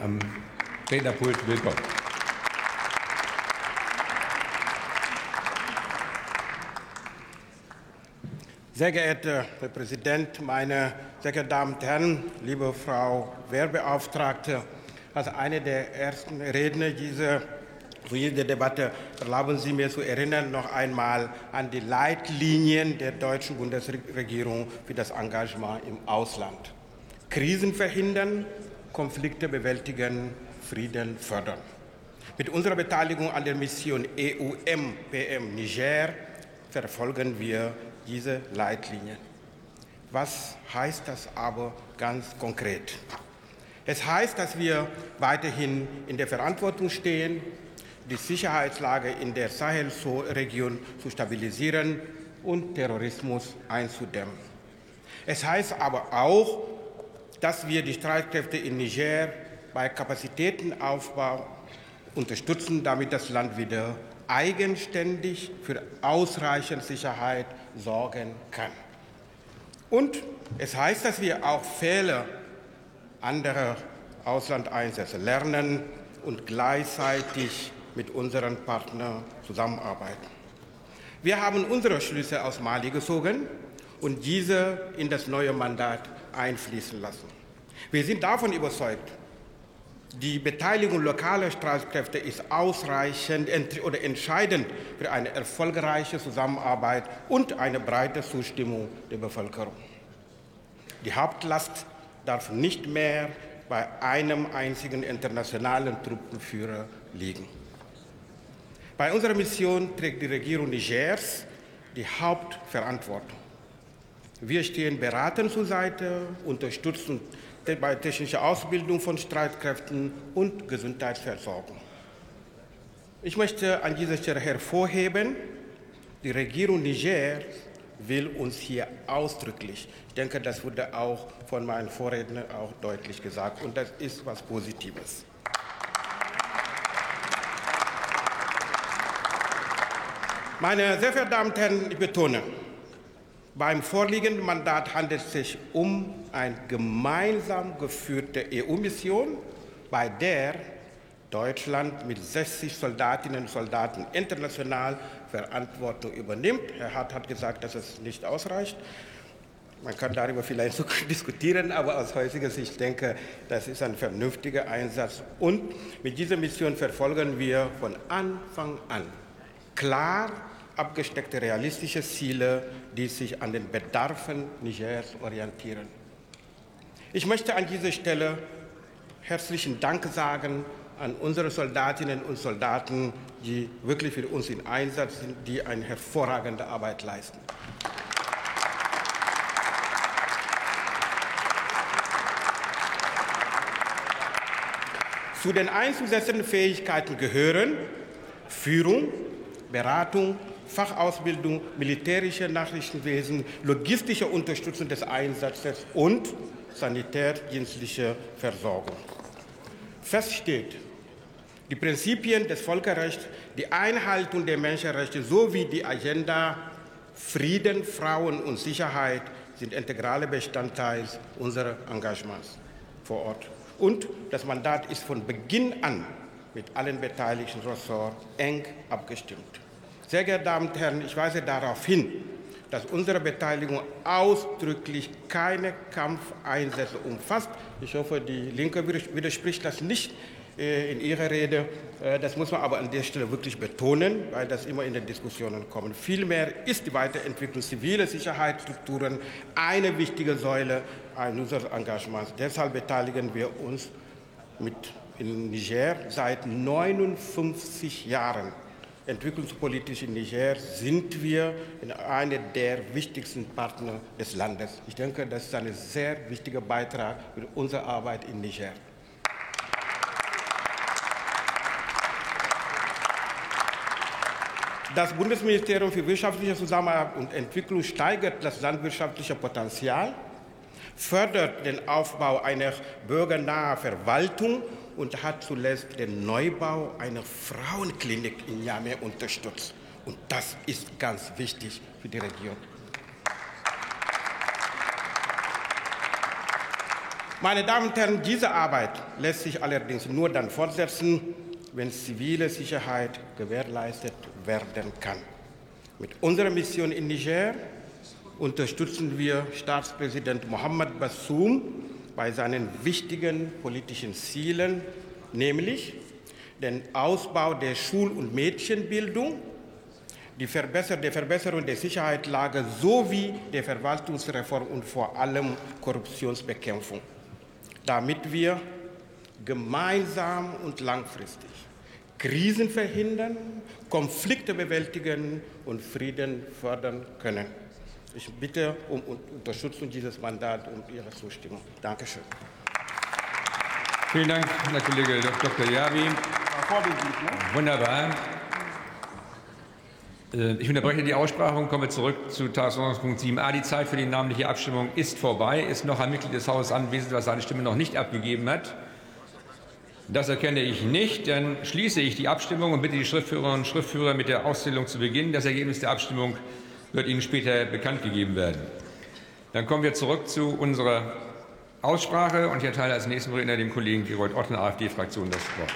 am Rednerpult willkommen. Sehr geehrter Herr Präsident, meine sehr geehrten Damen und Herren, liebe Frau Wehrbeauftragte, als eine der ersten Redner dieser, dieser Debatte erlauben Sie mir zu erinnern noch einmal an die Leitlinien der deutschen Bundesregierung für das Engagement im Ausland. Krisen verhindern, Konflikte bewältigen, Frieden fördern. Mit unserer Beteiligung an der Mission EUM-PM Niger verfolgen wir diese Leitlinien. Was heißt das aber ganz konkret? Es heißt, dass wir weiterhin in der Verantwortung stehen, die Sicherheitslage in der Sahelregion zu stabilisieren und Terrorismus einzudämmen. Es heißt aber auch, dass wir die Streitkräfte in Niger bei Kapazitätenaufbau unterstützen, damit das Land wieder eigenständig für ausreichend Sicherheit sorgen kann. Und es heißt, dass wir auch Fehler anderer Auslandeinsätze lernen und gleichzeitig mit unseren Partnern zusammenarbeiten. Wir haben unsere Schlüsse aus Mali gezogen und diese in das neue Mandat einfließen lassen. Wir sind davon überzeugt, die Beteiligung lokaler Streitkräfte ist ausreichend oder entscheidend für eine erfolgreiche Zusammenarbeit und eine breite Zustimmung der Bevölkerung. Die Hauptlast darf nicht mehr bei einem einzigen internationalen Truppenführer liegen. Bei unserer Mission trägt die Regierung Nigers die Hauptverantwortung. Wir stehen beratend zur Seite, unterstützen bei technischer Ausbildung von Streitkräften und Gesundheitsversorgung. Ich möchte an dieser Stelle hervorheben, die Regierung Niger will uns hier ausdrücklich, ich denke, das wurde auch von meinen Vorrednern auch deutlich gesagt, und das ist was Positives. Meine sehr verehrten Damen und Herren, ich betone, beim vorliegenden Mandat handelt es sich um eine gemeinsam geführte EU-Mission, bei der Deutschland mit 60 Soldatinnen und Soldaten international Verantwortung übernimmt. Herr Hart hat gesagt, dass es nicht ausreicht. Man kann darüber vielleicht so diskutieren, aber aus heutiger Sicht denke das ist ein vernünftiger Einsatz. Und mit dieser Mission verfolgen wir von Anfang an klar abgesteckte realistische Ziele, die sich an den Bedarfen Nigers orientieren. Ich möchte an dieser Stelle herzlichen Dank sagen an unsere Soldatinnen und Soldaten, die wirklich für uns im Einsatz sind, die eine hervorragende Arbeit leisten. Zu den einzusetzenden Fähigkeiten gehören Führung, Beratung, Fachausbildung, militärische Nachrichtenwesen, logistische Unterstützung des Einsatzes und sanitärdienstliche Versorgung. Fest steht, die Prinzipien des Völkerrechts, die Einhaltung der Menschenrechte sowie die Agenda Frieden, Frauen und Sicherheit sind integrale Bestandteil unserer Engagements vor Ort. Und das Mandat ist von Beginn an mit allen beteiligten Ressorts eng abgestimmt. Sehr geehrte Damen und Herren, ich weise darauf hin, dass unsere Beteiligung ausdrücklich keine Kampfeinsätze umfasst. Ich hoffe, die Linke widerspricht das nicht äh, in ihrer Rede. Äh, das muss man aber an der Stelle wirklich betonen, weil das immer in den Diskussionen kommt. Vielmehr ist die Weiterentwicklung ziviler Sicherheitsstrukturen eine wichtige Säule unseres Engagements. Deshalb beteiligen wir uns mit in Niger seit 59 Jahren entwicklungspolitisch in Niger sind wir einer der wichtigsten Partner des Landes. Ich denke, das ist ein sehr wichtiger Beitrag für unsere Arbeit in Niger. Das Bundesministerium für wirtschaftliche Zusammenarbeit und Entwicklung steigert das landwirtschaftliche Potenzial, fördert den Aufbau einer bürgernahen Verwaltung und hat zuletzt den Neubau einer Frauenklinik in Niamey unterstützt. Und das ist ganz wichtig für die Region. Meine Damen und Herren, diese Arbeit lässt sich allerdings nur dann fortsetzen, wenn zivile Sicherheit gewährleistet werden kann. Mit unserer Mission in Niger unterstützen wir Staatspräsident Mohammed Bassoum bei seinen wichtigen politischen Zielen, nämlich den Ausbau der Schul- und Mädchenbildung, die Verbesserung der Sicherheitslage sowie der Verwaltungsreform und vor allem Korruptionsbekämpfung, damit wir gemeinsam und langfristig Krisen verhindern, Konflikte bewältigen und Frieden fördern können. Ich bitte um Unterstützung dieses Mandats und Ihre Zustimmung. Dankeschön. Vielen Dank, Herr Kollege Dr. Javi. Wunderbar. Äh, ich unterbreche die Aussprache und komme zurück zu Tagesordnungspunkt 7a. Die Zeit für die namentliche Abstimmung ist vorbei. Ist noch ein Mitglied des Hauses anwesend, was seine Stimme noch nicht abgegeben hat? Das erkenne ich nicht. Dann schließe ich die Abstimmung und bitte die Schriftführerinnen und Schriftführer mit der Auszählung zu beginnen. Das Ergebnis der Abstimmung wird Ihnen später bekannt gegeben werden. Dann kommen wir zurück zu unserer Aussprache und ich erteile als nächsten Redner dem Kollegen Gerold Otten, AfD-Fraktion, das Wort.